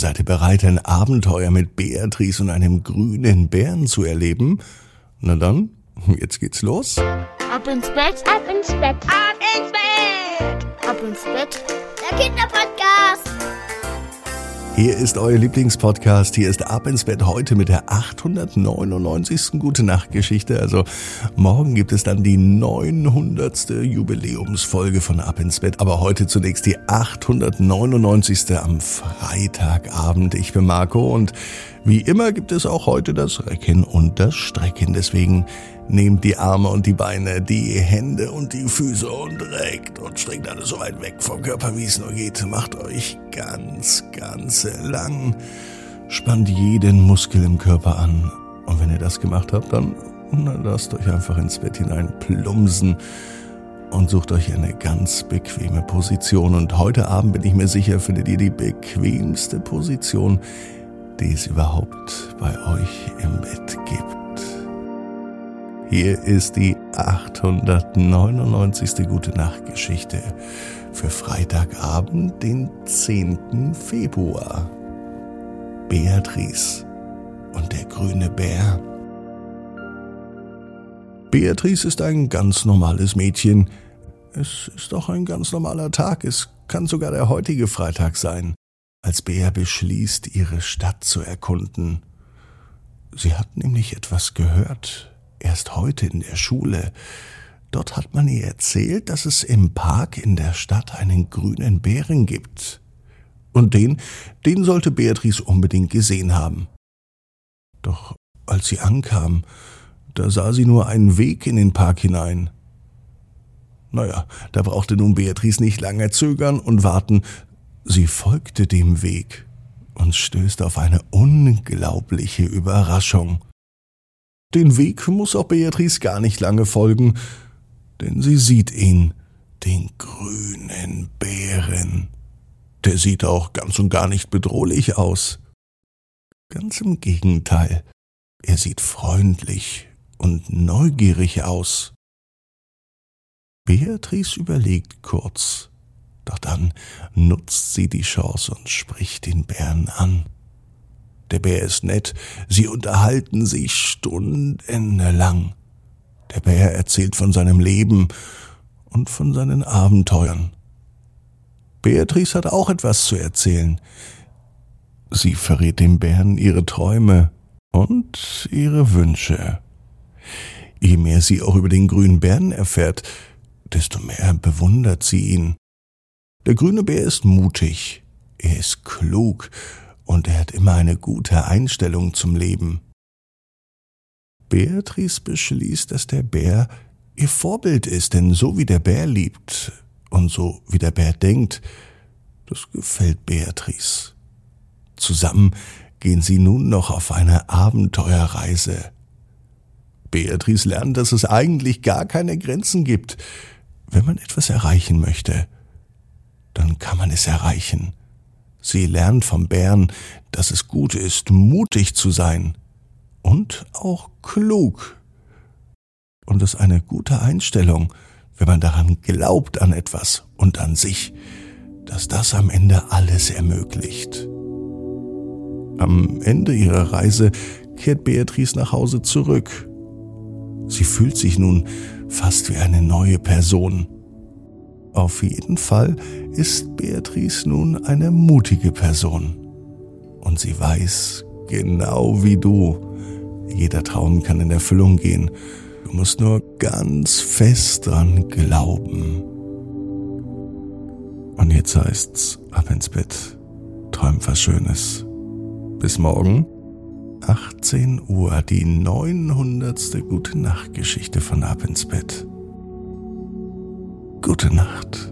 Seid ihr bereit, ein Abenteuer mit Beatrice und einem grünen Bären zu erleben? Na dann, jetzt geht's los. Ab ins Bett, Ab ins Bett, ab ins Bett, ab ins Bett. der Kinderpodcast. Hier ist euer Lieblingspodcast. Hier ist Ab ins Bett heute mit der 899. Gute Nacht Geschichte. Also morgen gibt es dann die 900. Jubiläumsfolge von Ab ins Bett. Aber heute zunächst die 899. am Freitagabend. Ich bin Marco und wie immer gibt es auch heute das Recken und das Strecken. Deswegen nehmt die Arme und die Beine, die Hände und die Füße und reckt und streckt alles so weit weg vom Körper, wie es nur geht. Macht euch ganz, ganz lang. Spannt jeden Muskel im Körper an. Und wenn ihr das gemacht habt, dann lasst euch einfach ins Bett hinein plumpsen und sucht euch eine ganz bequeme Position. Und heute Abend bin ich mir sicher, findet ihr die bequemste Position, die es überhaupt bei euch im Bett gibt. Hier ist die 899. Gute Nacht Geschichte für Freitagabend, den 10. Februar. Beatrice und der grüne Bär. Beatrice ist ein ganz normales Mädchen. Es ist auch ein ganz normaler Tag. Es kann sogar der heutige Freitag sein, als Bea beschließt, ihre Stadt zu erkunden. Sie hat nämlich etwas gehört, erst heute in der Schule. Dort hat man ihr erzählt, dass es im Park in der Stadt einen grünen Bären gibt. Und den, den sollte Beatrice unbedingt gesehen haben. Doch als sie ankam, da sah sie nur einen Weg in den Park hinein. Naja, da brauchte nun Beatrice nicht lange zögern und warten. Sie folgte dem Weg und stößt auf eine unglaubliche Überraschung. Den Weg muss auch Beatrice gar nicht lange folgen, denn sie sieht ihn, den grünen Bären. Der sieht auch ganz und gar nicht bedrohlich aus. Ganz im Gegenteil, er sieht freundlich und neugierig aus. Beatrice überlegt kurz, doch dann nutzt sie die Chance und spricht den Bären an. Der Bär ist nett, sie unterhalten sich stundenlang. Der Bär erzählt von seinem Leben und von seinen Abenteuern. Beatrice hat auch etwas zu erzählen. Sie verrät dem Bären ihre Träume und ihre Wünsche. Je mehr sie auch über den grünen Bären erfährt, desto mehr bewundert sie ihn. Der grüne Bär ist mutig, er ist klug und er hat immer eine gute Einstellung zum Leben. Beatrice beschließt, dass der Bär ihr Vorbild ist, denn so wie der Bär liebt und so wie der Bär denkt, das gefällt Beatrice. Zusammen gehen sie nun noch auf eine Abenteuerreise. Beatrice lernt, dass es eigentlich gar keine Grenzen gibt. Wenn man etwas erreichen möchte, dann kann man es erreichen. Sie lernt vom Bären, dass es gut ist, mutig zu sein und auch klug. Und es ist eine gute Einstellung, wenn man daran glaubt an etwas und an sich, dass das am Ende alles ermöglicht. Am Ende ihrer Reise kehrt Beatrice nach Hause zurück. Sie fühlt sich nun fast wie eine neue Person. Auf jeden Fall ist Beatrice nun eine mutige Person. Und sie weiß, genau wie du, jeder Traum kann in Erfüllung gehen. Du musst nur ganz fest dran glauben. Und jetzt heißt's, ab ins Bett. Träum was Schönes. Bis morgen, 18 Uhr, die 900. Gute Nacht Geschichte von Ab ins Bett. Gute Nacht.